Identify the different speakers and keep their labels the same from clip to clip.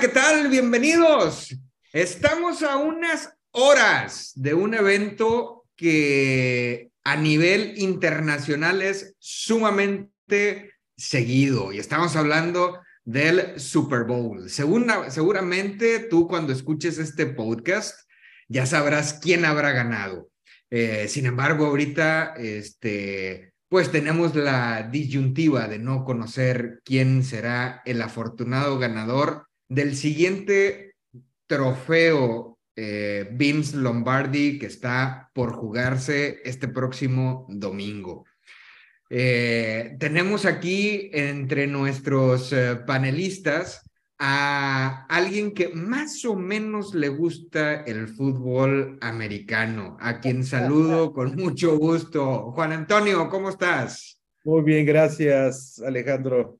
Speaker 1: ¿Qué tal? Bienvenidos. Estamos a unas horas de un evento que a nivel internacional es sumamente seguido y estamos hablando del Super Bowl. seguramente tú cuando escuches este podcast ya sabrás quién habrá ganado. Eh, sin embargo, ahorita este, pues tenemos la disyuntiva de no conocer quién será el afortunado ganador del siguiente trofeo eh, Vince Lombardi que está por jugarse este próximo domingo. Eh, tenemos aquí entre nuestros eh, panelistas a alguien que más o menos le gusta el fútbol americano, a quien saludo con mucho gusto. Juan Antonio, ¿cómo estás?
Speaker 2: Muy bien, gracias, Alejandro.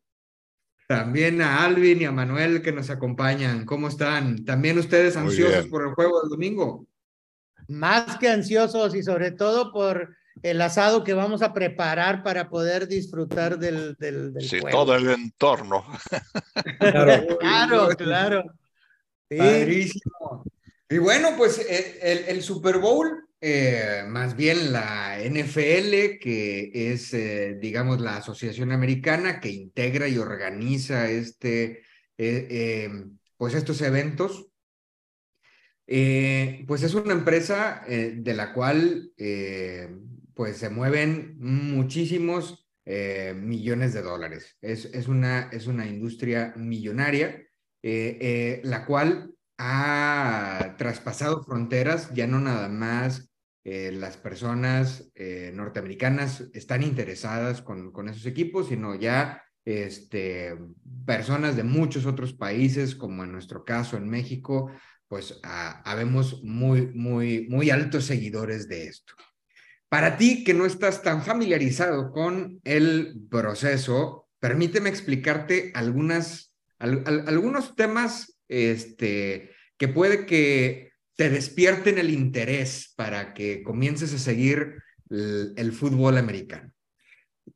Speaker 1: También a Alvin y a Manuel que nos acompañan. ¿Cómo están? ¿También ustedes ansiosos por el juego del domingo?
Speaker 3: Más que ansiosos y sobre todo por el asado que vamos a preparar para poder disfrutar del, del,
Speaker 4: sí, todo el entorno.
Speaker 3: Claro, claro, claro.
Speaker 1: Padrísimo. Y bueno, pues eh, el, el Super Bowl eh, más bien la NFL, que es, eh, digamos, la asociación americana que integra y organiza este, eh, pues estos eventos. pues es una empresa de la cual pues se mueven muchísimos millones de dólares. Es, es, una, es una industria millonaria, la cual ha traspasado fronteras, ya no nada más eh, las personas eh, norteamericanas están interesadas con, con, esos equipos, sino ya este, personas de muchos otros países, como en nuestro caso en México, pues habemos muy, muy, muy altos seguidores de esto. Para ti que no estás tan familiarizado con el proceso, permíteme explicarte algunas, algunos temas este, que puede que te despierten el interés para que comiences a seguir el, fútbol americano.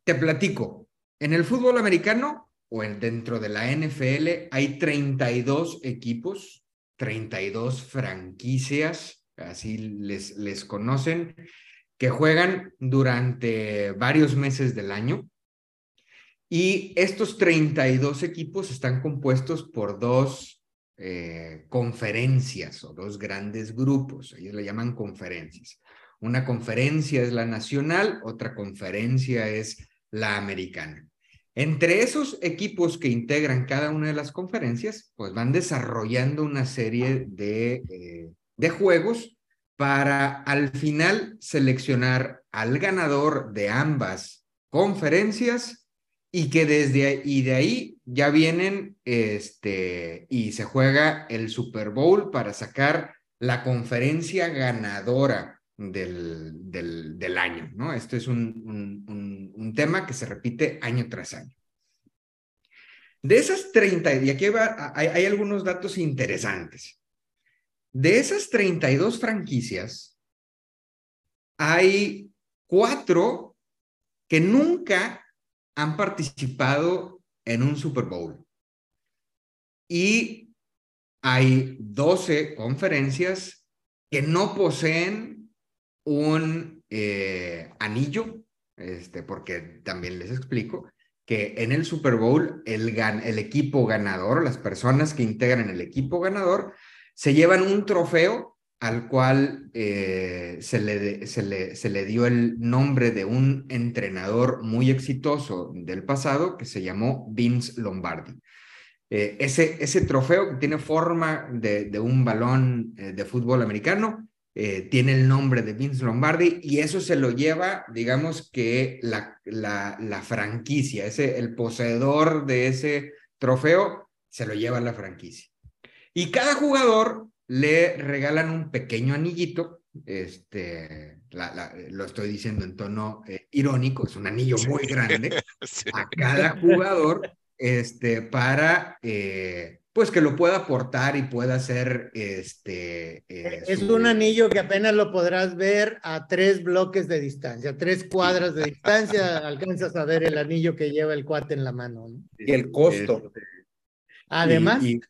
Speaker 1: Te platico, en el fútbol americano o en, dentro de la NFL hay 32 equipos, 32 franquicias, así les, les conocen, que juegan durante varios meses del año. Y estos 32 equipos están compuestos por dos eh, conferencias o dos grandes grupos, ellos le llaman conferencias. Una conferencia es la nacional, otra conferencia es la americana. Entre esos equipos que integran cada una de las conferencias, pues van desarrollando una serie de, eh, de juegos para al final seleccionar al ganador de ambas conferencias y que desde y de ahí ya vienen este y se juega el Super Bowl para sacar la conferencia ganadora del, del, año, ¿no? Esto es un, un, un, tema que se repite año tras año. De esas 30, y aquí va, hay, hay algunos datos interesantes. De esas 32 franquicias, hay cuatro que nunca han participado en un Super Bowl. Y hay 12 conferencias que no poseen un eh, anillo, este, porque también les explico que en el Super Bowl el, el equipo ganador, las personas que integran el equipo ganador, se llevan un trofeo al cual eh, se, le, se, le, se, le, dio el nombre de un entrenador muy exitoso del pasado que se llamó Vince Lombardi. Eh, ese, ese trofeo que tiene forma de, de un balón eh, de fútbol americano tiene el nombre de Vince Lombardi y eso se lo lleva, digamos que la, la, la franquicia, ese, el poseedor de ese trofeo, se lo lleva la franquicia. Y cada jugador le regalan un pequeño anillito, este, lo estoy diciendo en tono eh, irónico, es un anillo muy grande, a cada jugador, este, para, eh, pues que lo pueda aportar y pueda hacer, este...
Speaker 3: Eh, es un anillo que apenas lo podrás ver a tres bloques de distancia, tres cuadras de distancia, alcanzas a ver el anillo que lleva el cuate en la mano.
Speaker 2: Y el costo. Este,
Speaker 3: además...
Speaker 1: Y,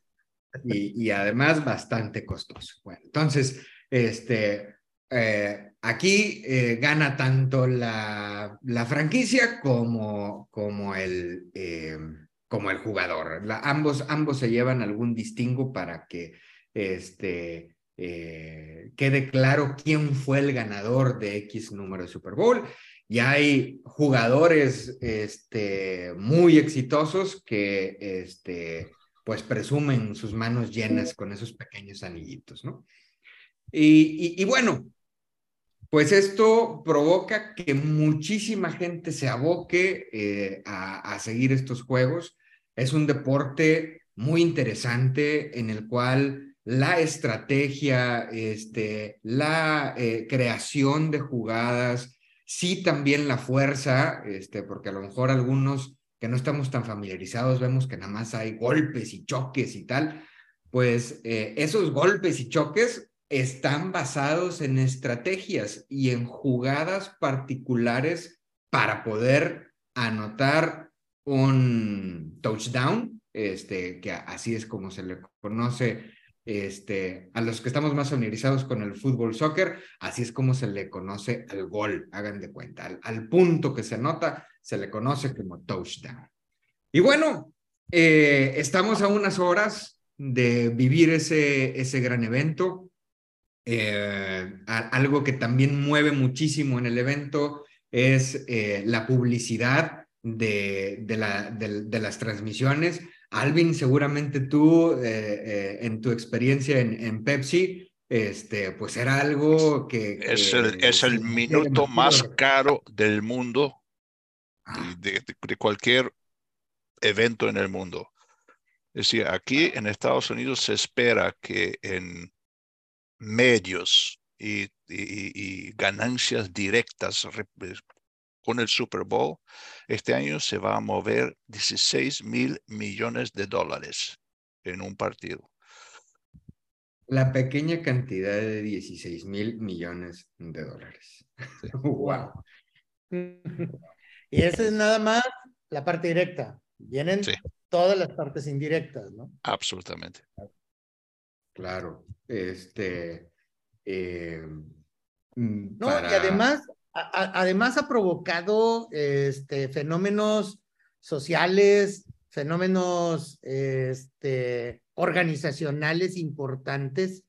Speaker 1: además bastante costoso. Bueno, entonces, este, eh, aquí eh, gana tanto la, la, franquicia como, como, el, eh, como el jugador. ambos, ambos se llevan algún distingo para que este, quede claro quién fue el ganador de X número de Super Bowl. Y hay jugadores este, muy exitosos que este, pues presumen sus manos llenas con esos pequeños anillitos, ¿no? Y, bueno, pues esto provoca que muchísima gente se aboque eh, a, seguir estos juegos. Es un deporte muy interesante en el cual la estrategia, este, la eh, creación de jugadas, sí también la fuerza, este, porque a lo mejor algunos que no estamos tan familiarizados, vemos que nada más hay golpes y choques y tal, pues eh, esos golpes y choques están basados en estrategias y en jugadas particulares para poder anotar un touchdown, este, que así es como se le conoce este, a los que estamos más familiarizados con el fútbol soccer, así es como se le conoce al gol, hagan de cuenta, al punto que se anota se le conoce como touchdown. Y bueno, eh, estamos a unas horas de vivir ese, ese gran evento. Eh, algo que también mueve muchísimo en el evento es eh, la publicidad de, de, la, de, las transmisiones. Alvin, seguramente tú, en tu experiencia en, en, Pepsi, este, pues era algo que...
Speaker 4: es el, es el minuto más caro del mundo de, cualquier evento en el mundo. Es decir, aquí en Estados Unidos se espera que en medios y, ganancias directas con el Super Bowl, este año se va a mover 16 mil millones de dólares en un partido.
Speaker 1: La pequeña cantidad de 16 mil millones de dólares. wow.
Speaker 3: Y esa es nada más la parte directa. Vienen todas las partes indirectas, ¿no?
Speaker 4: Absolutamente.
Speaker 1: Claro. Este. Eh,
Speaker 3: mm, no, y además, además ha provocado este, fenómenos sociales, fenómenos este, organizacionales importantes.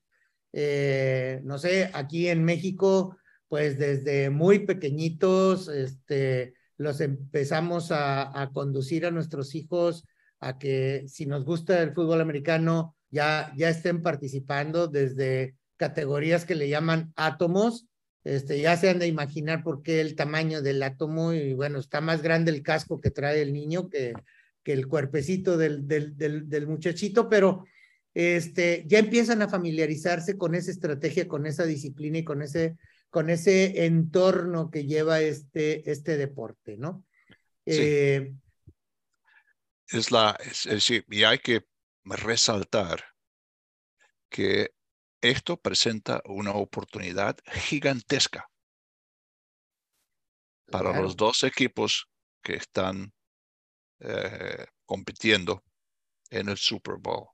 Speaker 3: Eh, no sé, aquí en México, pues desde muy pequeñitos, este, los empezamos a, conducir a nuestros hijos a que si nos gusta el fútbol americano, ya, ya estén participando desde categorías que le llaman átomos. Este, ya se han de imaginar por qué el tamaño del átomo y bueno, está más grande el casco que trae el niño que, que el cuerpecito del, del, del, del muchachito, pero este, ya empiezan a familiarizarse con esa estrategia, con esa disciplina y con ese con ese entorno que lleva este, este deporte, ¿no?
Speaker 4: Eh, es la, es, y hay que resaltar que esto presenta una oportunidad gigantesca para los dos equipos que están eh, compitiendo en el Super Bowl.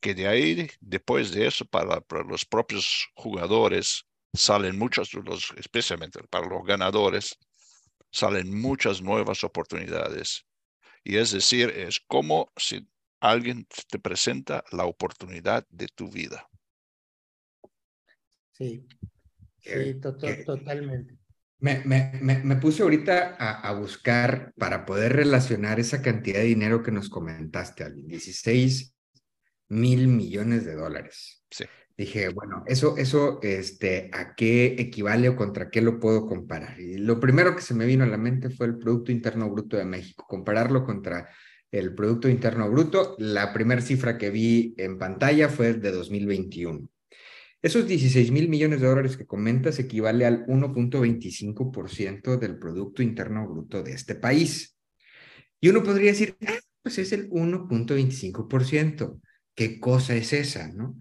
Speaker 4: Que de ahí, después de eso, para, para los propios jugadores, salen muchas, los, especialmente para los ganadores, salen muchas nuevas oportunidades. Y es decir, es como si alguien te presenta la oportunidad de tu vida.
Speaker 3: Sí, sí totalmente.
Speaker 1: Me, me, me, puse ahorita a, a, buscar para poder relacionar esa cantidad de dinero que nos comentaste, alguien, 16 mil millones de dólares.
Speaker 4: Sí.
Speaker 1: Dije, bueno, eso, eso, este, ¿a qué equivale o contra qué lo puedo comparar? Y lo primero que se me vino a la mente fue el Producto Interno Bruto de México, compararlo contra el Producto Interno Bruto. La primera cifra que vi en pantalla fue de 2021. Esos 16 mil millones de dólares que comentas equivale al 1.25% del Producto Interno Bruto de este país. Y uno podría decir, ah, pues es el 1.25%. ¿Qué cosa es esa, no?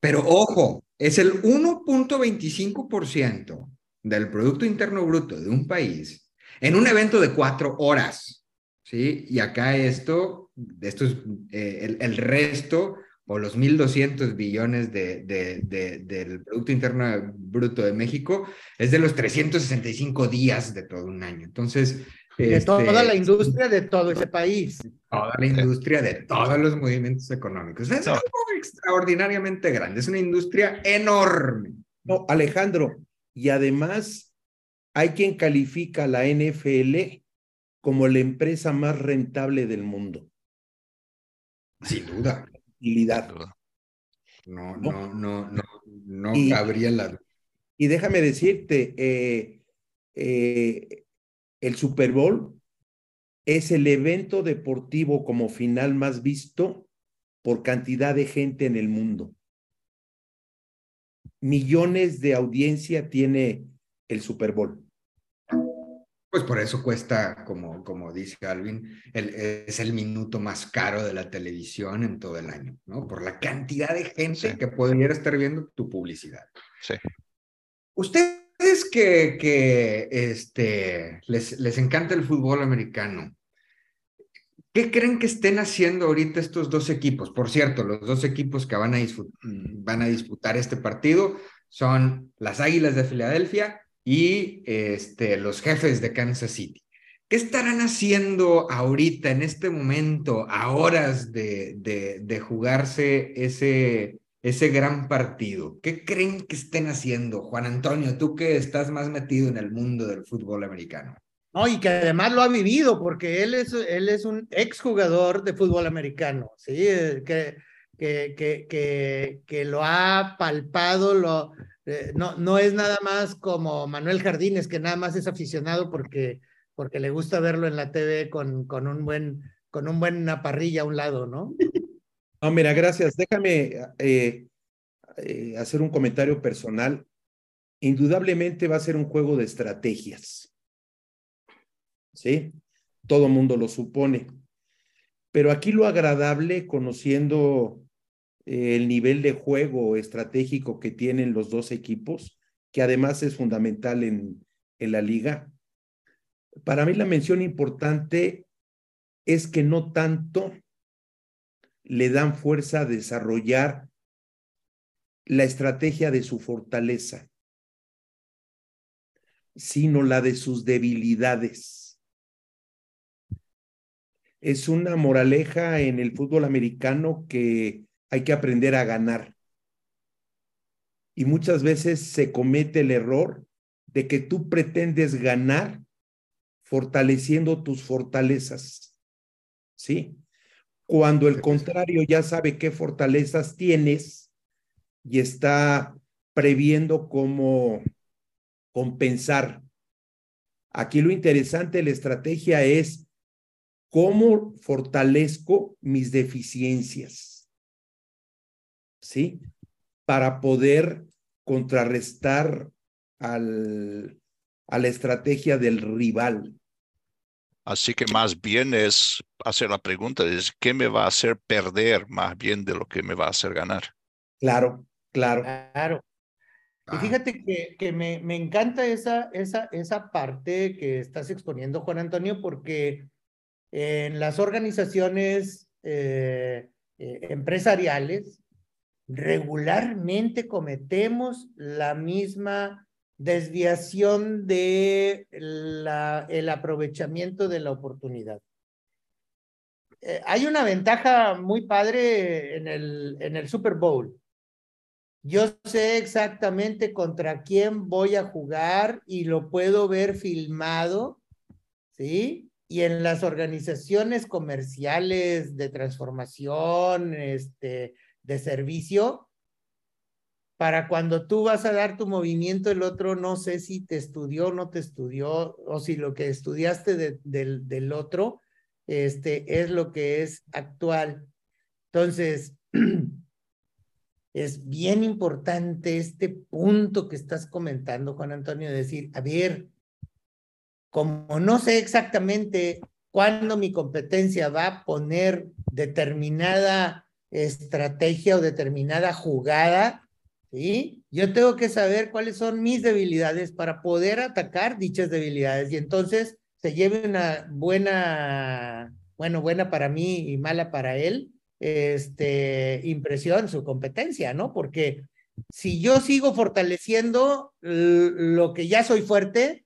Speaker 1: Pero ojo, es el 1.25% del Producto Interno Bruto de un país en un evento de cuatro horas, ¿sí? Y acá esto, esto es eh, el, resto o los 1.200 billones de, del Producto Interno Bruto de México es de los 365 días de todo un año. Entonces,
Speaker 3: de toda la este, industria de todo ese país.
Speaker 1: Toda la industria de todos los movimientos económicos. Es algo extraordinariamente grande, es una industria enorme.
Speaker 2: No, Alejandro, y además hay quien califica a la NFL como la empresa más rentable del mundo.
Speaker 1: Sin duda. No, no, no, no, no cabría la
Speaker 2: Y déjame decirte, eh, eh, el Super Bowl es el evento deportivo como final más visto por cantidad de gente en el mundo. Millones de audiencia tiene el Super Bowl.
Speaker 1: Pues por eso cuesta, como, como dice Alvin, es el minuto más caro de la televisión en todo el año, ¿no? Por la cantidad de gente que podría estar viendo tu publicidad.
Speaker 4: Sí.
Speaker 1: Usted es que, que este, les, les encanta el fútbol americano, ¿qué creen que estén haciendo ahorita estos dos equipos? Por cierto, los dos equipos que van a, van a disputar este partido son las Águilas de Filadelfia y este, los jefes de Kansas City. ¿Qué estarán haciendo ahorita, en este momento, a horas de, de, de jugarse ese, ese gran partido? ¿Qué creen que estén haciendo? Juan Antonio, tú que estás más metido en el mundo del fútbol americano.
Speaker 3: No, y que además lo ha vivido, porque él es, él es un exjugador de fútbol americano, ¿sí? Que, que, que, que, que lo ha palpado, lo, eh, no, no es nada más como Manuel Jardines, que nada más es aficionado porque, porque le gusta verlo en la TV con, con un buen, con un buena parrilla a un lado, ¿no?
Speaker 2: No, mira, gracias. Déjame eh, eh, hacer un comentario personal. Indudablemente va a ser un juego de estrategias. ¿Sí? Todo mundo lo supone. Pero aquí lo agradable, conociendo eh, el nivel de juego estratégico que tienen los dos equipos, que además es fundamental en, en la liga, para mí la mención importante es que no tanto le dan fuerza a desarrollar la estrategia de su fortaleza, sino la de sus debilidades. Es una moraleja en el fútbol americano que hay que aprender a ganar. Y muchas veces se comete el error de que tú pretendes ganar fortaleciendo tus fortalezas. ¿Sí? Cuando el contrario ya sabe qué fortalezas tienes y está previendo cómo compensar. Aquí lo interesante de la estrategia es cómo fortalezco mis deficiencias, ¿sí? Para poder contrarrestar al, a la estrategia del rival.
Speaker 4: Así que más bien es hacer la pregunta, es ¿qué me va a hacer perder más bien de lo que me va a hacer ganar?
Speaker 2: Claro, claro.
Speaker 3: Claro. Y ah. fíjate que, que me, me, encanta esa, esa, esa parte que estás exponiendo, Juan Antonio, porque en las organizaciones eh, eh, empresariales regularmente cometemos la misma desviación de el aprovechamiento de la oportunidad. Eh, hay una ventaja muy padre en el, en el Super Bowl. Yo sé exactamente contra quién voy a jugar y lo puedo ver filmado, ¿sí? Y en las organizaciones comerciales de transformación, este, de servicio, para cuando tú vas a dar tu movimiento, el otro no sé si te estudió o no te estudió, o si lo que estudiaste del, del otro este, es lo que es actual. Entonces, es bien importante este punto que estás comentando, Juan Antonio, de decir, a ver, como no sé exactamente cuándo mi competencia va a poner determinada estrategia o determinada jugada, ¿sí? Yo tengo que saber cuáles son mis debilidades para poder atacar dichas debilidades y entonces se lleve una buena, bueno, buena para mí y mala para él, este, impresión, su competencia, ¿no? Porque si yo sigo fortaleciendo lo que ya soy fuerte,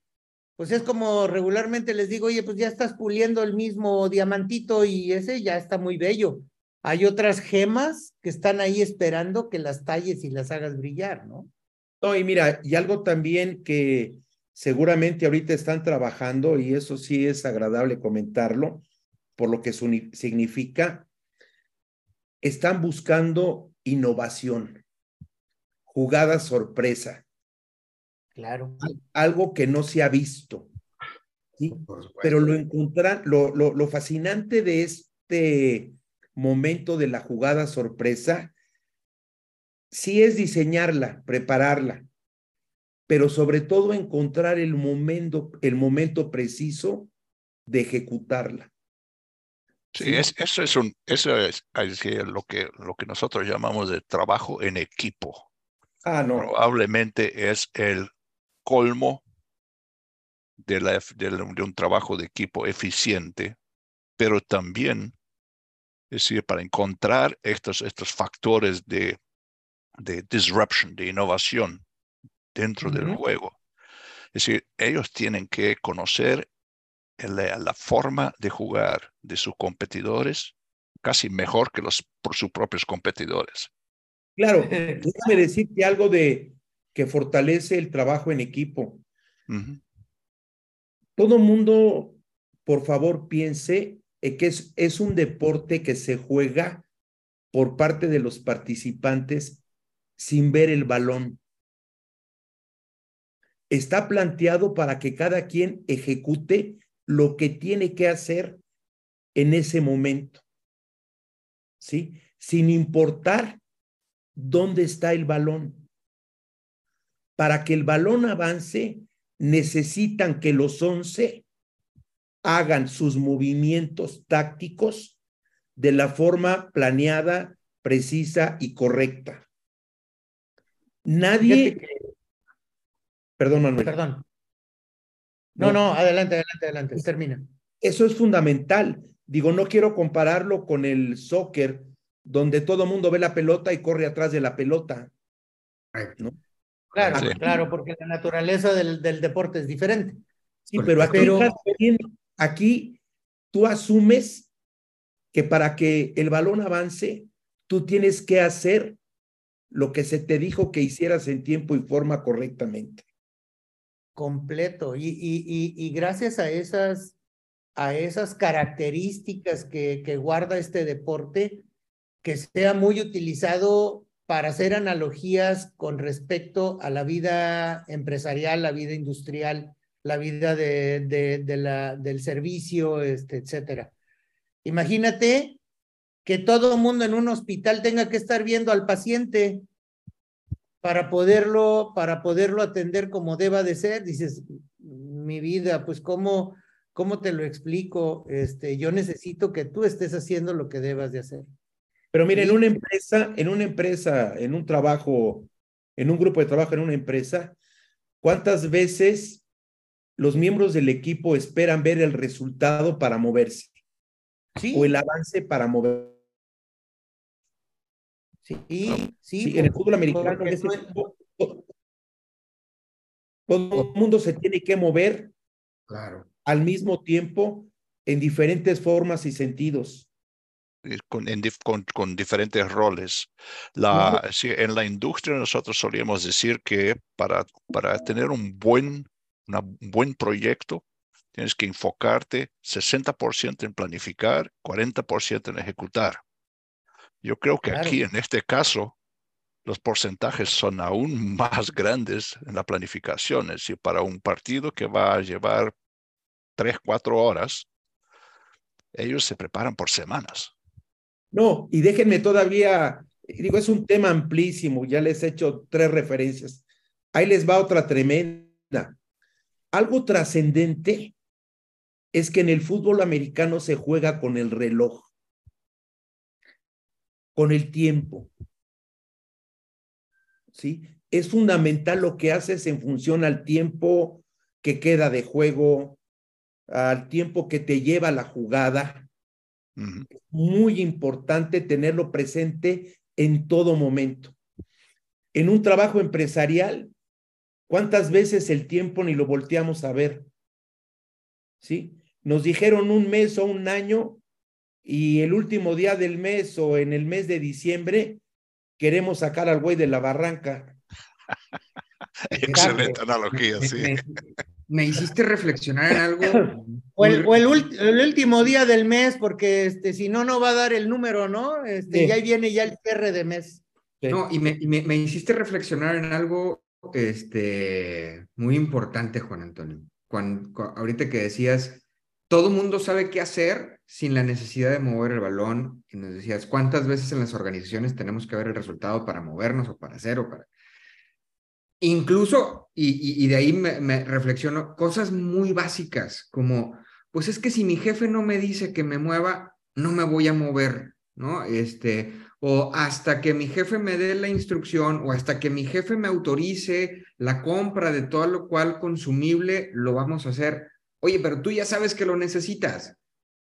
Speaker 3: pues es como regularmente les digo, oye, pues ya estás puliendo el mismo diamantito y ese ya está muy bello hay otras gemas que están ahí esperando que las talles y las hagas brillar, ¿no?
Speaker 2: No, y mira, y algo también que seguramente ahorita están trabajando, y eso sí es agradable comentarlo, por lo que significa, están buscando innovación, jugada sorpresa.
Speaker 3: Claro.
Speaker 2: Algo que no se ha visto. ¿sí? Pero lo encontrar, lo, lo, lo fascinante de este momento de la jugada sorpresa, sí es diseñarla, prepararla, pero sobre todo encontrar el momento, el momento preciso de ejecutarla.
Speaker 4: Sí, Es, eso es un, eso es, lo que lo que nosotros llamamos de trabajo en equipo.
Speaker 2: Ah, no.
Speaker 4: Probablemente es el colmo de, la, de un trabajo de equipo eficiente, pero también es decir, para encontrar estos, estos factores de, de disruption, de innovación dentro del juego. Es decir, ellos tienen que conocer la, la, forma de jugar de sus competidores casi mejor que los por sus propios competidores.
Speaker 2: Claro, déjame decirte algo de que fortalece el trabajo en equipo. Todo mundo, por favor, piense que es, es un deporte que se juega por parte de los participantes sin ver el balón. Está planteado para que cada quien ejecute lo que tiene que hacer en ese momento. ¿Sí? Sin importar dónde está el balón. Para que el balón avance, necesitan que los once hagan sus movimientos tácticos de la forma planeada, precisa y correcta. Nadie... Perdón, Manuel.
Speaker 3: Perdón. No, no, adelante, adelante, adelante, termina.
Speaker 2: Eso es fundamental. Digo, no quiero compararlo con el soccer, donde todo mundo ve la pelota y corre atrás de la pelota.
Speaker 3: ¿no? Claro, claro, porque la naturaleza del, del deporte es diferente.
Speaker 2: Sí, pero aquí pero aquí tú asumes que para que el balón avance, tú tienes que hacer lo que se te dijo que hicieras en tiempo y forma correctamente.
Speaker 3: Completo. Y, gracias a esas, a esas características que, que guarda este deporte, que sea muy utilizado para hacer analogías con respecto a la vida empresarial, la vida industrial, la vida de, de, la, del servicio, este, etcétera. Imagínate que todo el mundo en un hospital tenga que estar viendo al paciente para poderlo, para poderlo atender como deba de ser. Dices, mi vida, pues cómo, cómo te lo explico. Este, yo necesito que tú estés haciendo lo que debas de hacer.
Speaker 2: Pero mira, en una empresa, en una empresa, en un trabajo, en un grupo de trabajo, en una empresa, ¿cuántas veces los miembros del equipo esperan ver el resultado para moverse. ¿Sí? O el avance para mover.
Speaker 3: Sí, sí. sí
Speaker 2: en el fútbol americano todo, el mundo se tiene que mover
Speaker 1: claro.
Speaker 2: al mismo tiempo en diferentes formas y sentidos.
Speaker 4: Con, con, diferentes roles. La, en la industria nosotros solíamos decir que para, para tener un buen un buen proyecto, tienes que enfocarte 60% en planificar, 40% en ejecutar. Yo creo que aquí, en este caso, los porcentajes son aún más grandes en la planificación. Es decir, para un partido que va a llevar tres, cuatro horas, ellos se preparan por semanas.
Speaker 2: No, y déjenme todavía, digo, es un tema amplísimo, ya les he hecho tres referencias. Ahí les va otra tremenda. Algo trascendente es que en el fútbol americano se juega con el reloj, con el tiempo. ¿Sí? Es fundamental lo que haces en función al tiempo que queda de juego, al tiempo que te lleva la jugada. Muy importante tenerlo presente en todo momento. En un trabajo empresarial, ¿cuántas veces el tiempo ni lo volteamos a ver? ¿Sí? Nos dijeron un mes o un año y el último día del mes o en el mes de diciembre queremos sacar al güey de la barranca.
Speaker 4: Excelente analogía, sí
Speaker 1: me hiciste reflexionar en algo.
Speaker 3: O, el, último día del mes, porque este, si no, no va a dar el número, ¿no? Este, Ya viene ya el cierre de mes.
Speaker 1: No, y, me, me, hiciste reflexionar en algo este, muy importante, Juan Antonio. Cuando, ahorita que decías, todo mundo sabe qué hacer sin la necesidad de mover el balón, y nos decías, ¿cuántas veces en las organizaciones tenemos que ver el resultado para movernos o para hacer o para... Incluso, y, de ahí me, reflexiono, cosas muy básicas como, pues es que si mi jefe no me dice que me mueva, no me voy a mover, ¿no? Este, o hasta que mi jefe me dé la instrucción o hasta que mi jefe me autorice la compra de todo lo cual consumible, lo vamos a hacer. Oye, pero tú ya sabes que lo necesitas.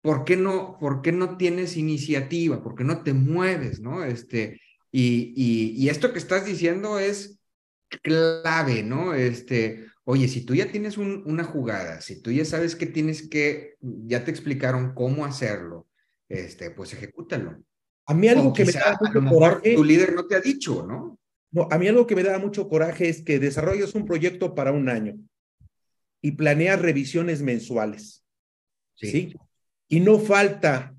Speaker 1: ¿Por qué no, por qué no tienes iniciativa? ¿Por qué no te mueves, no? Este, y, y esto que estás diciendo es clave, ¿no? Este, oye, si tú ya tienes una jugada, si tú ya sabes que tienes que, ya te explicaron cómo hacerlo, este, pues ejecútalo.
Speaker 2: A mí algo que me da mucho coraje.
Speaker 1: Tu líder no te ha dicho, ¿no?
Speaker 2: No, a mí algo que me da mucho coraje es que desarrollas un proyecto para un año y planeas revisiones mensuales. ¿sí? Y no falta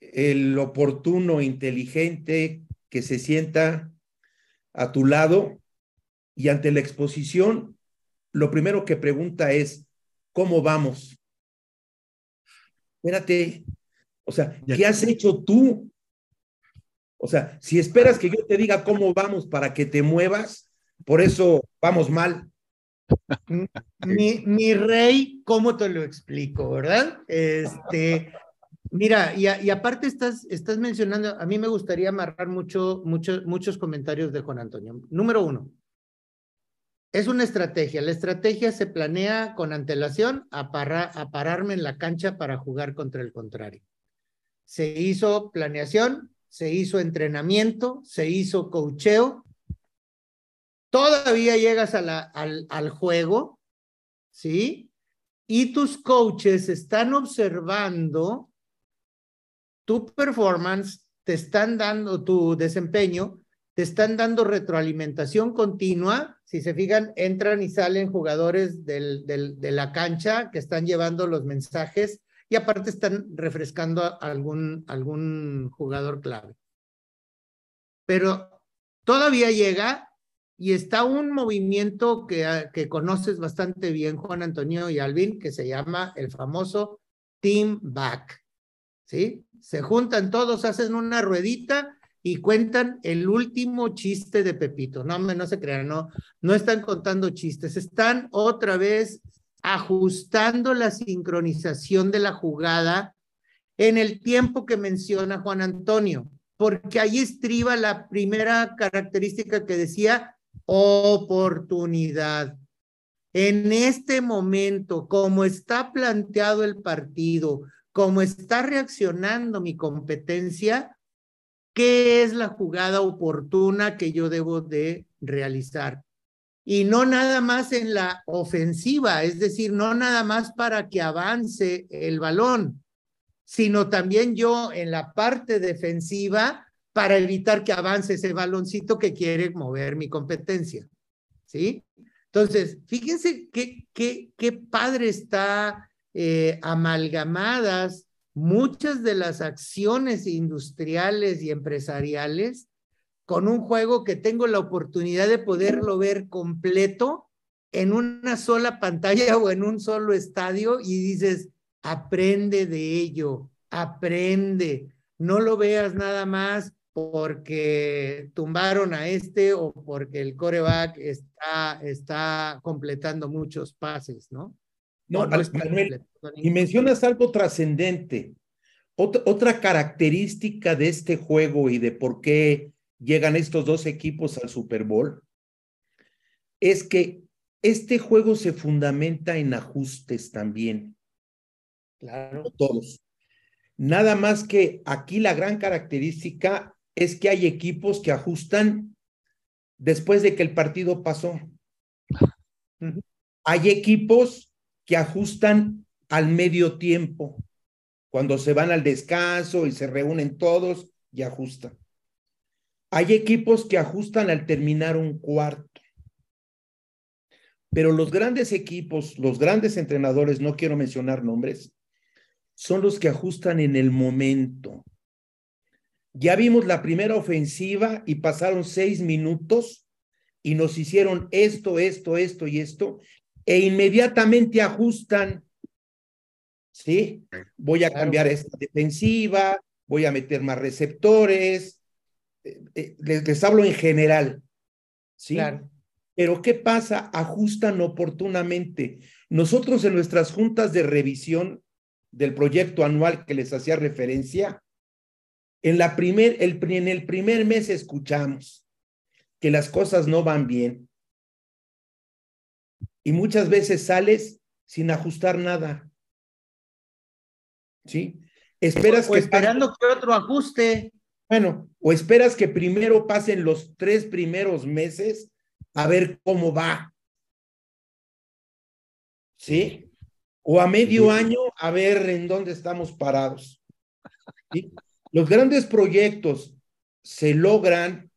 Speaker 2: el oportuno, inteligente que se sienta a tu lado y ante la exposición, lo primero que pregunta es, ¿cómo vamos? Espérate, o sea, ¿qué has hecho tú? O sea, si esperas que yo te diga cómo vamos para que te muevas, por eso vamos mal.
Speaker 3: Mi, rey, ¿cómo te lo explico, verdad? Este, mira, y, aparte estás, estás mencionando, a mí me gustaría amarrar mucho, mucho, muchos comentarios de Juan Antonio. Número uno, es una estrategia. La estrategia se planea con antelación a, a pararme en la cancha para jugar contra el contrario. Se hizo planeación, se hizo entrenamiento, se hizo cocheo. Todavía llegas al, juego, ¿sí? Y tus coaches están observando tu performance, te están dando tu desempeño te están dando retroalimentación continua. Si se fijan, entran y salen jugadores de la cancha que están llevando los mensajes y aparte están refrescando a algún, algún jugador clave. Pero todavía llega y está un movimiento que, que conoces bastante bien, Juan Antonio y Alvin, que se llama el famoso Team Back. ¿Sí? Se juntan todos, hacen una ruedita y cuentan el último chiste de Pepito. No, no se crean, no, no están contando chistes, están otra vez ajustando la sincronización de la jugada en el tiempo que menciona Juan Antonio, porque ahí estriba la primera característica que decía oportunidad. En este momento, como está planteado el partido, como está reaccionando mi competencia, qué es la jugada oportuna que yo debo de realizar. Y no nada más en la ofensiva, es decir, no nada más para que avance el balón, sino también yo en la parte defensiva para evitar que avance ese baloncito que quiere mover mi competencia. ¿Sí? Entonces, fíjense qué, qué, qué padre está eh, amalgamadas muchas de las acciones industriales y empresariales con un juego que tengo la oportunidad de poderlo ver completo en una sola pantalla o en un solo estadio y dices, aprende de ello, aprende, no lo veas nada más porque tumbaron a este o porque el coreback está, está completando muchos pases, ¿no?
Speaker 2: No, y mencionas algo trascendente. Otra, otra característica de este juego y de por qué llegan estos dos equipos al Super Bowl es que este juego se fundamenta en ajustes también.
Speaker 3: Claro.
Speaker 2: Todos. Nada más que aquí la gran característica es que hay equipos que ajustan después de que el partido pasó. Hay equipos que ajustan al medio tiempo, cuando se van al descanso y se reúnen todos y ajustan. Hay equipos que ajustan al terminar un cuarto. Pero los grandes equipos, los grandes entrenadores, no quiero mencionar nombres, son los que ajustan en el momento. Ya vimos la primera ofensiva y pasaron seis minutos y nos hicieron esto, esto, esto y esto, e inmediatamente ajustan. ¿Sí? Voy a cambiar esta defensiva, voy a meter más receptores. Eh, eh, les, les hablo en general. ¿Sí? Pero ¿qué pasa? Ajustan oportunamente. Nosotros en nuestras juntas de revisión del proyecto anual que les hacía referencia, en, la primer, el, en el primer mes escuchamos que las cosas no van bien. Y muchas veces sales sin ajustar nada. ¿Sí? Esperas
Speaker 3: que esperando que otro ajuste.
Speaker 2: Bueno, o esperas que primero pasen los tres primeros meses a ver cómo va. ¿Sí? O a medio año a ver en dónde estamos parados. Los grandes proyectos se logran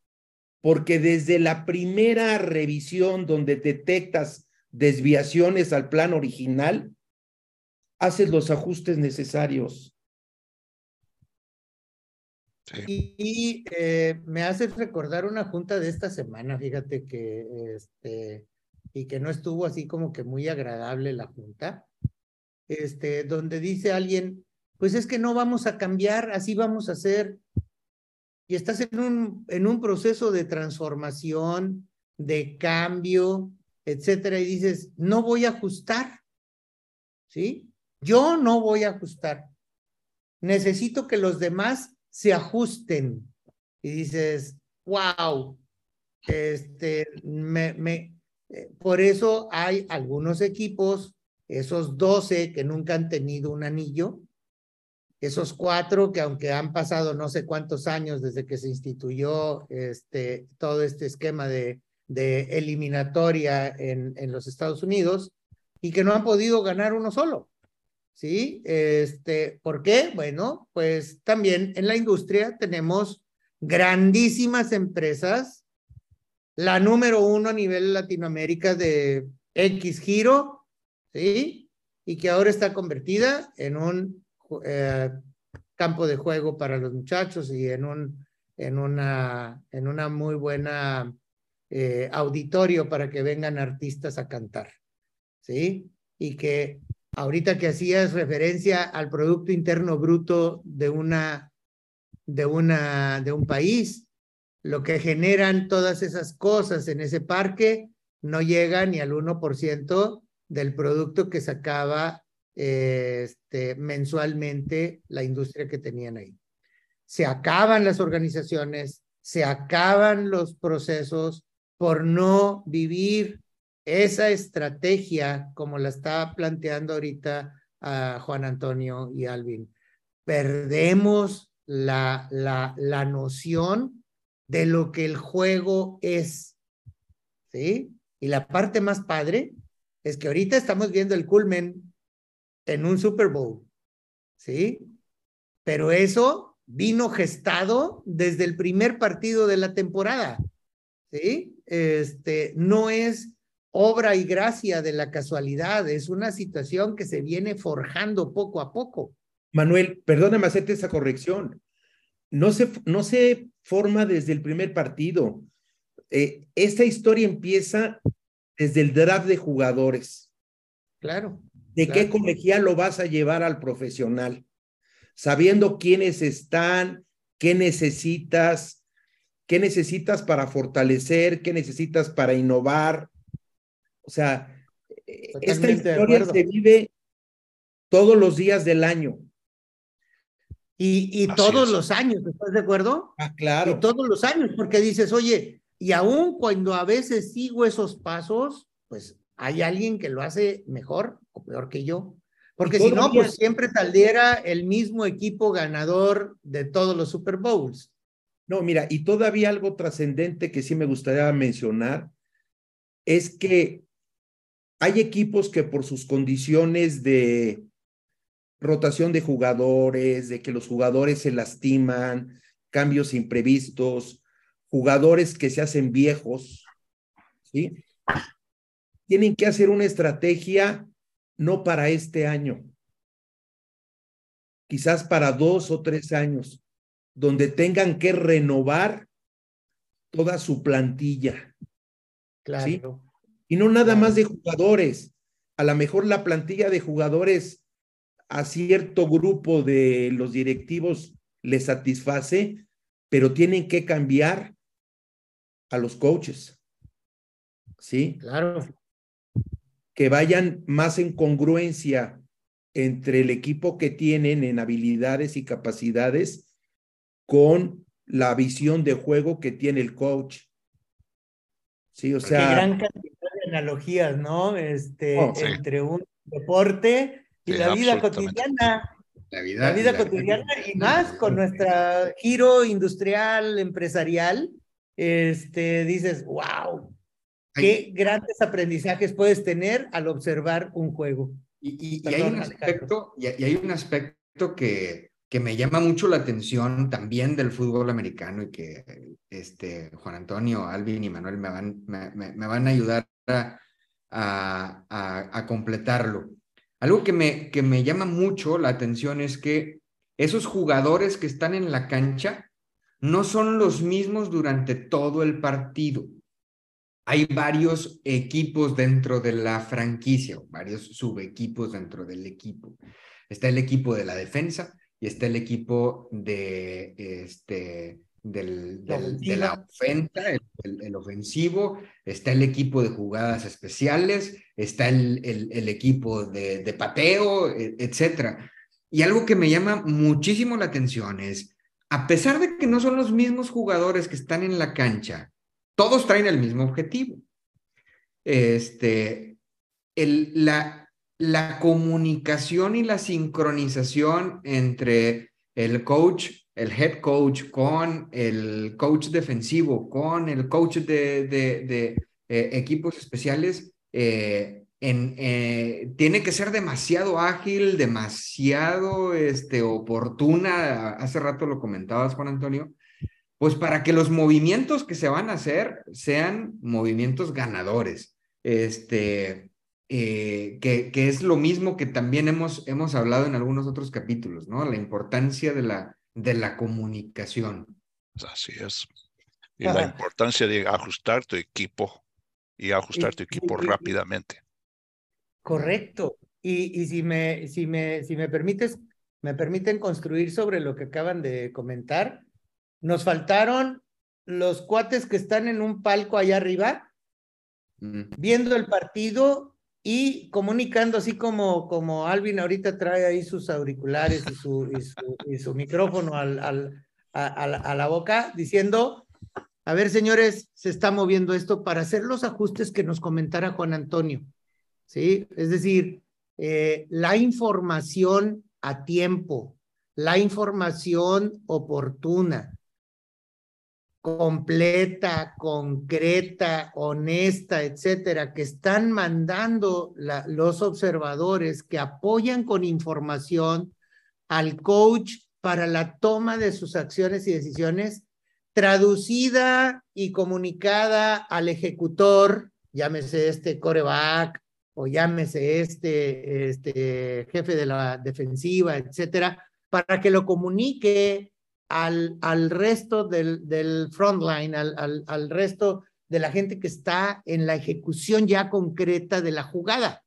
Speaker 2: porque desde la primera revisión donde detectas desviaciones al plan original, haces los ajustes necesarios.
Speaker 3: Y, eh, me hace recordar una junta de esta semana, fíjate que, este, y que no estuvo así como que muy agradable la junta, este, donde dice alguien, pues es que no vamos a cambiar, así vamos a hacer. Y estás en un, en un proceso de transformación, de cambio, etcétera, y dices, no voy a ajustar, ¿sí? Yo no voy a ajustar. Necesito que los demás se ajusten. Y dices, wow, este, me, me, eh, por eso hay algunos equipos, esos 12 que nunca han tenido un anillo, esos cuatro que aunque han pasado no sé cuántos años desde que se instituyó este, todo este esquema de, de eliminatoria en, en los Estados Unidos y que no han podido ganar uno solo. ¿Sí? Este, ¿Por qué? Bueno, pues también en la industria tenemos grandísimas empresas, la número uno a nivel Latinoamérica de X giro, ¿sí? Y que ahora está convertida en un eh, campo de juego para los muchachos y en, un, en, una, en una muy buena eh, auditorio para que vengan artistas a cantar, ¿sí? Y que ahorita que hacías referencia al Producto Interno Bruto de una, de una, de un país, lo que generan todas esas cosas en ese parque no llega ni al 1% del producto que sacaba este, mensualmente la industria que tenían ahí. Se acaban las organizaciones, se acaban los procesos por no vivir esa estrategia como la está planteando ahorita a Juan Antonio y Alvin. Perdemos la, la, la noción de lo que el juego es. ¿Sí? Y la parte más padre es que ahorita estamos viendo el culmen en un Super Bowl, ¿sí? Pero eso vino gestado desde el primer partido de la temporada, ¿sí? Este, no es obra y gracia de la casualidad, es una situación que se viene forjando poco a poco.
Speaker 2: Manuel, perdóname hacerte esa corrección. no se, no se forma desde el primer partido. Eh, esta historia empieza desde el draft de jugadores.
Speaker 3: Claro.
Speaker 2: ¿De qué colegial lo vas a llevar al profesional? Sabiendo quiénes están, qué necesitas, qué necesitas para fortalecer, qué necesitas para innovar. O sea, esta historia se vive todos los días del año.
Speaker 3: Y, y todos los años, ¿estás de acuerdo?
Speaker 2: Ah, claro.
Speaker 3: Y todos los años, porque dices, oye, y aún cuando a veces sigo esos pasos, pues hay alguien que lo hace mejor o peor que yo. Porque si no, pues siempre saliera el mismo equipo ganador de todos los Super Bowls.
Speaker 2: No, mira, y todavía algo trascendente que sí me gustaría mencionar es que hay equipos que por sus condiciones de rotación de jugadores, de que los jugadores se lastiman, cambios imprevistos, jugadores que se hacen viejos, ¿sí? Tienen que hacer una estrategia no para este año, quizás para dos o tres años, donde tengan que renovar toda su plantilla.
Speaker 3: Claro.
Speaker 2: Y no nada más de jugadores. A lo mejor la plantilla de jugadores a cierto grupo de los directivos les satisface, pero tienen que cambiar a los coaches. ¿Sí?
Speaker 3: Claro.
Speaker 2: Que vayan más en congruencia entre el equipo que tienen en habilidades y capacidades con la visión de juego que tiene el coach. Sí, o sea.
Speaker 3: Qué gran cantidad de analogías, ¿no? Este, oh, entre un deporte y la vida cotidiana. La vida, la vida cotidiana y más con nuestra giro industrial, empresarial, este, dices, wow, qué grandes aprendizajes puedes tener al observar un juego.
Speaker 1: Y, hay un aspecto, y, hay un aspecto que, que me llama mucho la atención también del fútbol americano y que este, Juan Antonio, Alvin y Manuel me van, me, me, van a ayudar a, a, completarlo. Algo que me, que me llama mucho la atención es que esos jugadores que están en la cancha no son los mismos durante todo el partido. Hay varios equipos dentro de la franquicia, varios subequipos dentro del equipo. Está el equipo de la defensa y está el equipo de, este, del, de la ofensa, el, ofensivo, está el equipo de jugadas especiales, está el, el equipo de, de, pateo, e, etcétera. Y algo que me llama muchísimo la atención es, a pesar de que no son los mismos jugadores que están en la cancha, todos traen el mismo objetivo. Este, el, la, la comunicación y la sincronización entre el coach el head coach, con el coach defensivo, con el coach de, de, eh, equipos especiales, eh, eh, tiene que ser demasiado ágil, demasiado este, oportuna. Hace rato lo comentabas, Juan Antonio, pues para que los movimientos que se van a hacer sean movimientos ganadores. Este, que, que, es lo mismo que también hemos, hemos hablado en algunos otros capítulos, ¿no? La importancia de la, de la comunicación.
Speaker 4: Así es. Y la importancia de ajustar tu equipo y ajustar tu equipo rápidamente.
Speaker 3: Correcto. Y, y si, me, si, me, si me permites, me permiten construir sobre lo que acaban de comentar, nos faltaron los cuates que están en un palco allá arriba, viendo el partido y comunicando así como, como Alvin ahorita trae ahí sus auriculares y su, y su, micrófono al, al, a, la boca, diciendo, a ver señores, se está moviendo esto para hacer los ajustes que nos comentara Juan Antonio. ¿Sí? Es decir, eh, la información a tiempo, la información oportuna, completa, concreta, honesta, etcétera, que están mandando los observadores que apoyan con información al coach para la toma de sus acciones y decisiones, traducida y comunicada al ejecutor, llámese este coreback o llámese este, este jefe de la defensiva, etcétera, para que lo comunique al, al resto del, del frontline, al, al, al resto de la gente que está en la ejecución ya concreta de la jugada,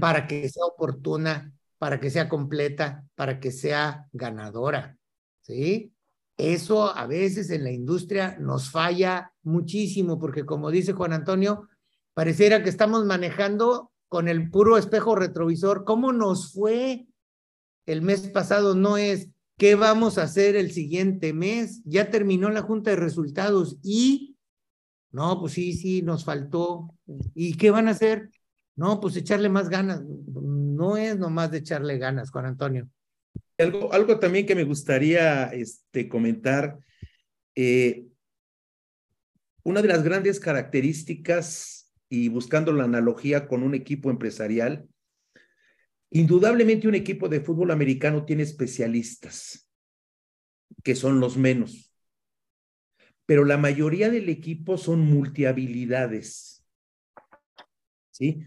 Speaker 3: para que sea oportuna, para que sea completa, para que sea ganadora. ¿Sí? Eso a veces en la industria nos falla muchísimo, porque como dice Juan Antonio, pareciera que estamos manejando con el puro espejo retrovisor. ¿Cómo nos fue el mes pasado? No es qué vamos a hacer el siguiente mes. Ya terminó la junta de resultados y, no, pues sí, sí, nos faltó. ¿Y qué van a hacer? No, pues echarle más ganas. No es nomás de echarle ganas, Juan Antonio.
Speaker 2: Algo, algo también que me gustaría este, comentar. Eh, una de las grandes características, y buscando la analogía con un equipo empresarial, indudablemente un equipo de fútbol americano tiene especialistas, que son los menos, pero la mayoría del equipo son multihabilidades. ¿Sí?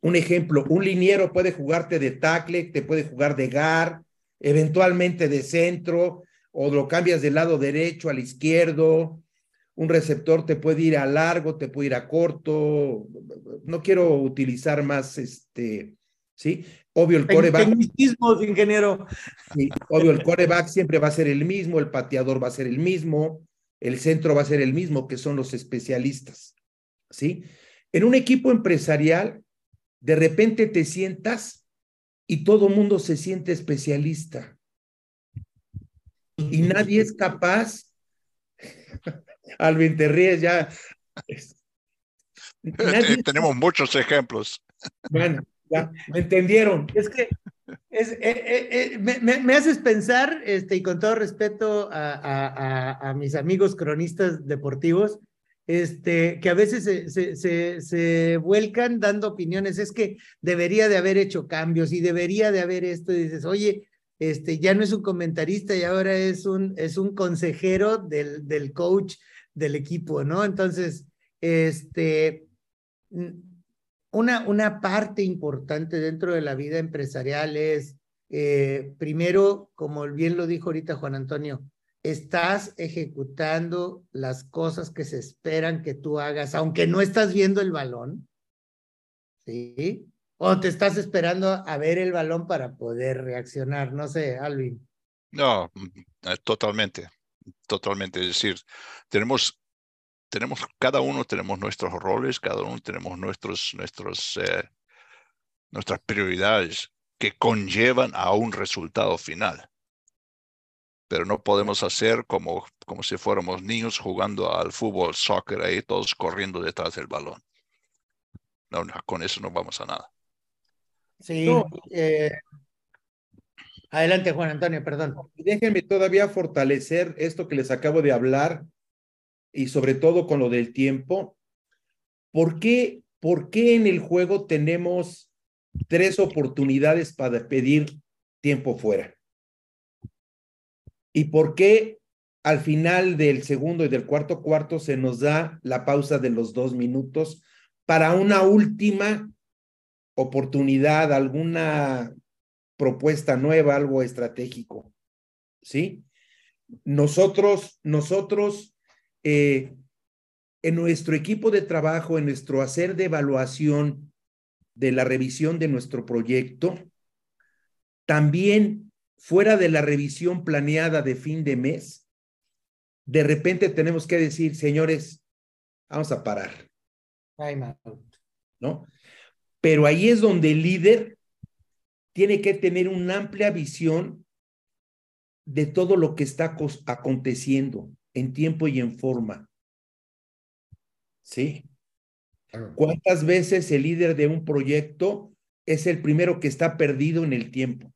Speaker 2: Un ejemplo, un liniero puede jugarte de tackle, te puede jugar de guard, eventualmente de centro, o lo cambias del lado derecho al izquierdo. Un receptor te puede ir a largo, te puede ir a corto. No quiero utilizar más este, ¿sí? Obvio el coreback.
Speaker 3: ingeniero.
Speaker 2: Sí, obvio el coreback siempre va a ser el mismo, el pateador va a ser el mismo, el centro va a ser el mismo, que son los especialistas, ¿sí? En un equipo empresarial, de repente te sientas y todo mundo se siente especialista. Y nadie es capaz. Alvin, te ríes ya.
Speaker 4: Tenemos muchos ejemplos.
Speaker 2: Bueno, ya, me entendieron.
Speaker 3: Es que eh, eh, eh, me, me, haces pensar, este, y con todo respeto a, a, a, mis amigos cronistas deportivos, este, que a veces se, se, se, vuelcan dando opiniones, es que debería de haber hecho cambios y debería de haber esto, y dices, oye, este, ya no es un comentarista y ahora es un, es un consejero del, del coach del equipo, ¿no? Entonces, este, una, una parte importante dentro de la vida empresarial es, eh, primero, como bien lo dijo ahorita Juan Antonio, estás ejecutando las cosas que se esperan que tú hagas, aunque no estás viendo el balón, ¿sí? O te estás esperando a ver el balón para poder reaccionar, no sé, Alvin.
Speaker 4: No, eh, totalmente, totalmente. Es decir, tenemos, tenemos, cada uno tenemos nuestros roles, cada uno tenemos nuestros, nuestros, eh, nuestras prioridades que conllevan a un resultado final pero no podemos hacer como, como si fuéramos niños jugando al fútbol, soccer ahí, todos corriendo detrás del balón. No, con eso no vamos a nada.
Speaker 3: Sí. Eh, adelante, Juan Antonio, perdón.
Speaker 2: Déjenme todavía fortalecer esto que les acabo de hablar y sobre todo con lo del tiempo. ¿Por qué, por qué en el juego tenemos tres oportunidades para pedir tiempo fuera? ¿Y por qué al final del segundo y del cuarto cuarto se nos da la pausa de los dos minutos para una última oportunidad, alguna propuesta nueva, algo estratégico? ¿Sí? Nosotros, nosotros, eh, en nuestro equipo de trabajo, en nuestro hacer de evaluación de la revisión de nuestro proyecto, también fuera de la revisión planeada de fin de mes, de repente tenemos que decir, señores, vamos a parar. ¿No? Pero ahí es donde el líder tiene que tener una amplia visión de todo lo que está aconteciendo en tiempo y en forma. ¿Sí? ¿Cuántas veces el líder de un proyecto es el primero que está perdido en el tiempo?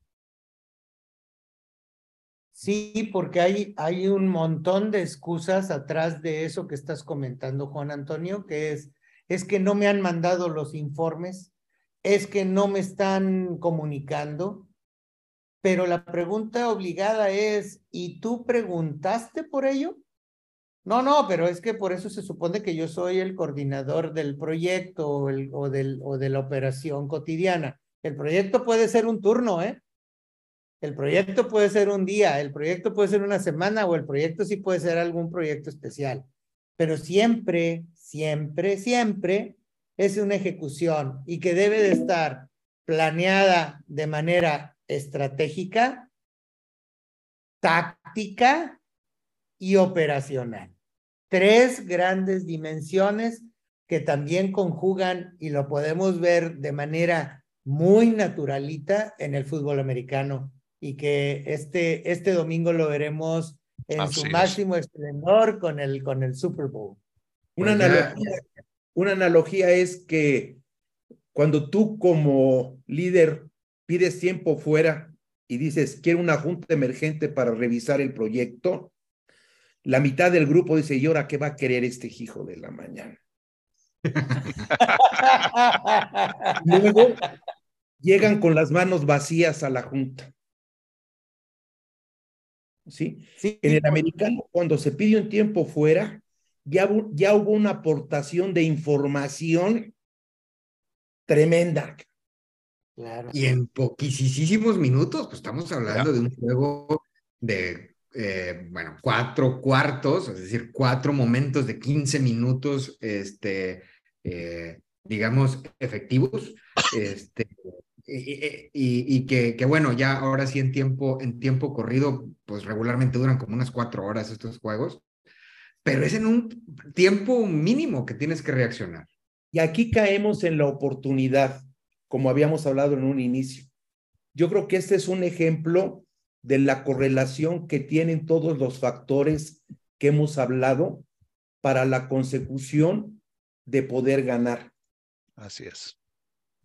Speaker 3: Sí, porque hay, hay un montón de excusas atrás de eso que estás comentando, Juan Antonio, que es, es que no me han mandado los informes, es que no me están comunicando, pero la pregunta obligada es, ¿y tú preguntaste por ello? No, no, pero es que por eso se supone que yo soy el coordinador del proyecto o, el, o, del, o de la operación cotidiana. El proyecto puede ser un turno, ¿eh? El proyecto puede ser un día, el proyecto puede ser una semana o el proyecto sí puede ser algún proyecto especial. Pero siempre, siempre, siempre es una ejecución y que debe de estar planeada de manera estratégica, táctica y operacional. Tres grandes dimensiones que también conjugan y lo podemos ver de manera muy naturalita en el fútbol americano y que este, este domingo lo veremos en su máximo esplendor con el, con el Super Bowl.
Speaker 2: Una pues analogía, una analogía es que cuando tú como líder pides tiempo fuera y dices, quiero una junta emergente para revisar el proyecto, la mitad del grupo dice, ¿y ahora qué va a querer este hijo de la mañana? Luego llegan con las manos vacías a la junta. ¿Sí? sí en el americano, cuando se pide un tiempo fuera, ya, ya hubo una aportación de información tremenda.
Speaker 1: Claro. Y en poquísimos minutos, pues estamos hablando de un juego de eh, bueno, cuatro cuartos, es decir, cuatro momentos de 15 minutos, este, eh, digamos, efectivos, este, y, que, que, bueno, ya ahora sí en tiempo, en tiempo corrido, pues regularmente duran como unas cuatro horas estos juegos, pero es en un tiempo mínimo que tienes que reaccionar.
Speaker 2: Y aquí caemos en la oportunidad, como habíamos hablado en un inicio. Yo creo que este es un ejemplo de la correlación que tienen todos los factores que hemos hablado para la consecución de poder ganar.
Speaker 4: Así es.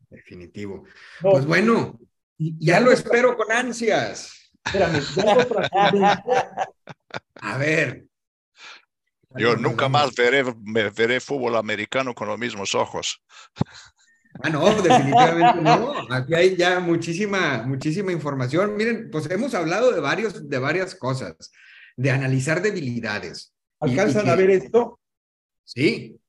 Speaker 1: Definitivo. pues bueno, ya lo espero con ansias. Espérame, A ver.
Speaker 4: Yo nunca más veré, veré fútbol americano con los mismos ojos.
Speaker 1: Ah, no, definitivamente no. Aquí hay ya muchísima, muchísima información. Miren, pues hemos hablado de, varios, de varias cosas, de analizar debilidades.
Speaker 2: ¿Alcanzan a ver esto?
Speaker 1: Sí.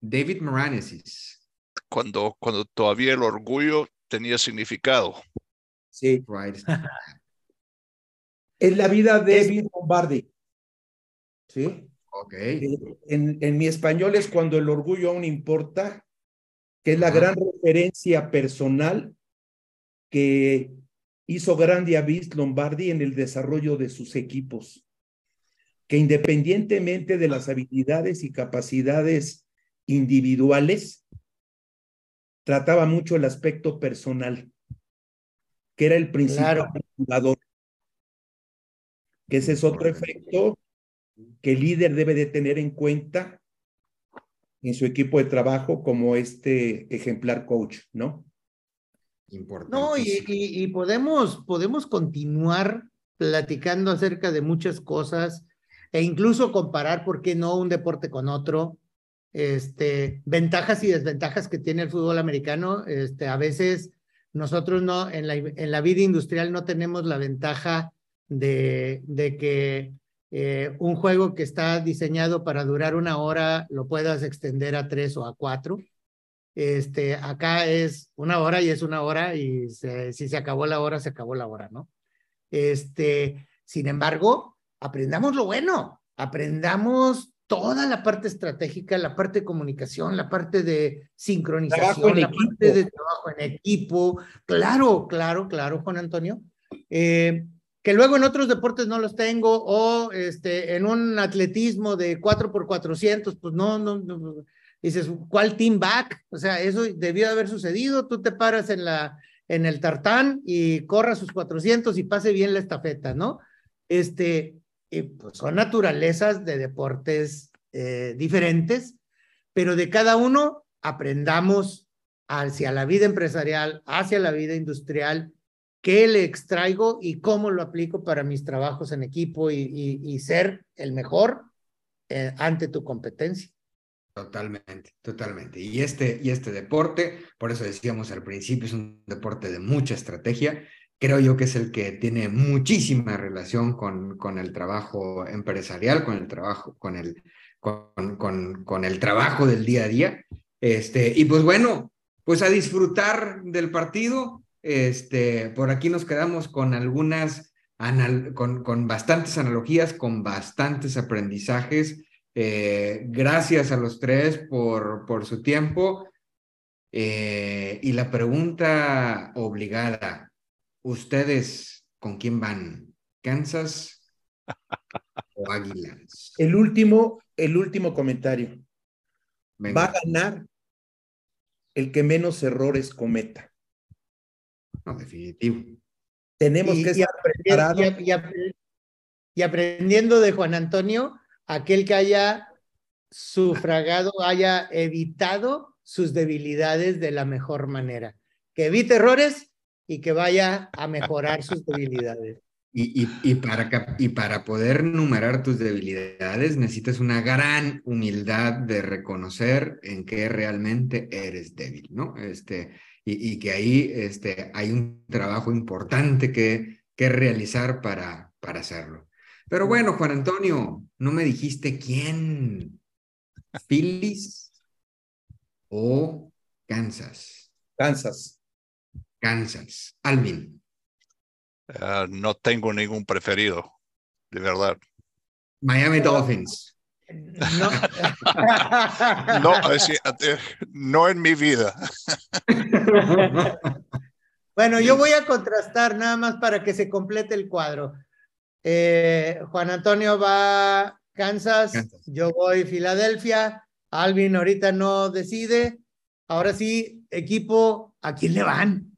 Speaker 1: David Moranesis.
Speaker 4: Cuando, cuando todavía el orgullo tenía significado.
Speaker 2: Sí. es la vida de David Lombardi. ¿Sí?
Speaker 1: Ok.
Speaker 2: En, en mi español es cuando el orgullo aún importa que es la gran referencia personal que hizo grande a Vince Lombardi en el desarrollo de sus equipos, que independientemente de las habilidades y capacidades individuales, trataba mucho el aspecto personal, que era el principal jugador. Que ese es otro efecto que el líder debe de tener en cuenta en su equipo de trabajo como este ejemplar coach, ¿no?
Speaker 3: Importante. No, y, y, podemos, podemos continuar platicando acerca de muchas cosas e incluso comparar, ¿por qué no?, un deporte con otro. Este, ventajas y desventajas que tiene el fútbol americano. Este, a veces nosotros no, en la, en la vida industrial no tenemos la ventaja de, de que eh, un juego que está diseñado para durar una hora lo puedas extender a tres o a cuatro. Este, acá es una hora y es una hora y si se acabó la hora, se acabó la hora, ¿no? Este, sin embargo, aprendamos lo bueno, aprendamos toda la parte estratégica, la parte de comunicación, la parte de sincronización, la parte de trabajo en equipo. Claro, claro, claro, Juan Antonio. Eh, que luego en otros deportes no los tengo, o este, en un atletismo de 4 por 400 pues no, no, no, dices, ¿cuál team back? O sea, eso debió de haber sucedido, tú te paras en, la, en el tartán y corras sus 400 y pase bien la estafeta, ¿no? Este, pues son naturalezas de deportes eh, diferentes, pero de cada uno aprendamos hacia la vida empresarial, hacia la vida industrial, qué le extraigo y cómo lo aplico para mis trabajos en equipo y, ser el mejor eh, ante tu competencia.
Speaker 1: Totalmente, totalmente. Y este, y este deporte, por eso decíamos al principio, es un deporte de mucha estrategia. Creo yo que es el que tiene muchísima relación con, con el trabajo empresarial, con el trabajo, con el, con, con, el trabajo del día a día. Este, y pues bueno, pues a disfrutar del partido, este, por aquí nos quedamos con algunas, con, con bastantes analogías, con bastantes aprendizajes. Eh, gracias a los tres por, por su tiempo. Eh, y la pregunta obligada, ¿ustedes con quién van? ¿Kansas o Águilas?
Speaker 2: El último, el último comentario. Va a ganar el que menos errores cometa.
Speaker 1: No, definitivo.
Speaker 2: Tenemos que estar preparados.
Speaker 3: Y, aprendiendo de Juan Antonio, aquel que haya sufragado, haya evitado sus debilidades de la mejor manera. Que evite errores y que vaya a mejorar sus debilidades.
Speaker 1: Y, y, para, y para poder numerar tus debilidades necesitas una gran humildad de reconocer en qué realmente eres débil, ¿no? Este, y, que ahí este, hay un trabajo importante que, que realizar para, para hacerlo. Pero bueno, Juan Antonio, no me dijiste quién. ¿Phillies o Kansas?
Speaker 2: Kansas.
Speaker 1: Kansas. Alvin.
Speaker 4: Ah, no tengo ningún preferido, de verdad.
Speaker 1: Miami Dolphins.
Speaker 3: No,
Speaker 4: no, eh, no en mi vida.
Speaker 3: bueno, yo voy a contrastar nada más para que se complete el cuadro. Eh, Juan Antonio va Kansas, Kansas, yo voy Filadelfia, Alvin ahorita no decide. Ahora sí, equipo, ¿a quién le van?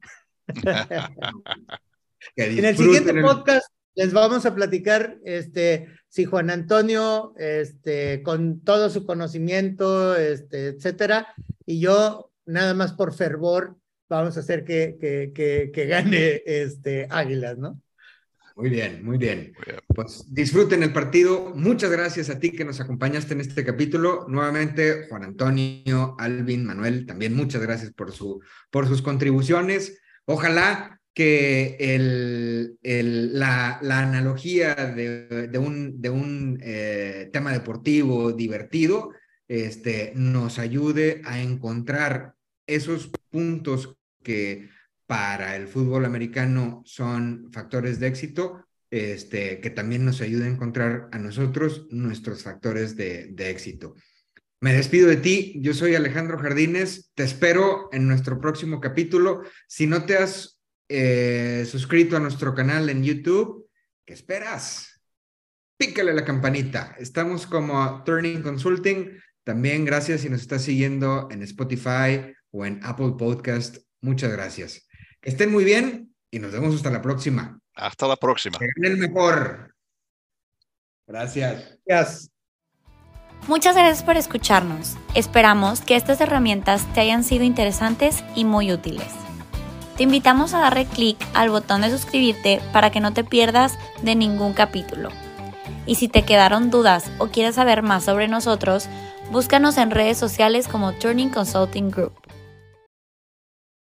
Speaker 3: en el siguiente podcast les vamos a platicar este, si Juan Antonio, este, con todo su conocimiento, este, etcétera, y yo, nada más por fervor, vamos a hacer que, que, que, que gane este, Águilas, ¿no?
Speaker 1: Muy bien, muy bien. Pues disfruten el partido. Muchas gracias a ti que nos acompañaste en este capítulo. Nuevamente, Juan Antonio, Alvin, Manuel, también muchas gracias por, su, por sus contribuciones. Ojalá que la, analogía de, de un, de un eh, tema deportivo divertido este, nos ayude a encontrar esos puntos que para el fútbol americano son factores de éxito, este, que también nos ayude a encontrar a nosotros nuestros factores de, de éxito. Me despido de ti, yo soy Alejandro Jardines, te espero en nuestro próximo capítulo. Si no te has eh, suscrito a nuestro canal en YouTube. ¿Qué esperas? Pícale la campanita. Estamos como Turning Consulting. También gracias si nos estás siguiendo en Spotify o en Apple Podcast. Muchas gracias. Que estén muy bien y nos vemos hasta la próxima.
Speaker 4: Hasta la próxima.
Speaker 1: Que el mejor. Gracias.
Speaker 2: Gracias.
Speaker 5: Muchas gracias por escucharnos. Esperamos que estas herramientas te hayan sido interesantes y muy útiles. Te invitamos a darle clic al botón de suscribirte para que no te pierdas de ningún capítulo. Y si te quedaron dudas o quieres saber más sobre nosotros, búscanos en redes sociales como Turning Consulting Group.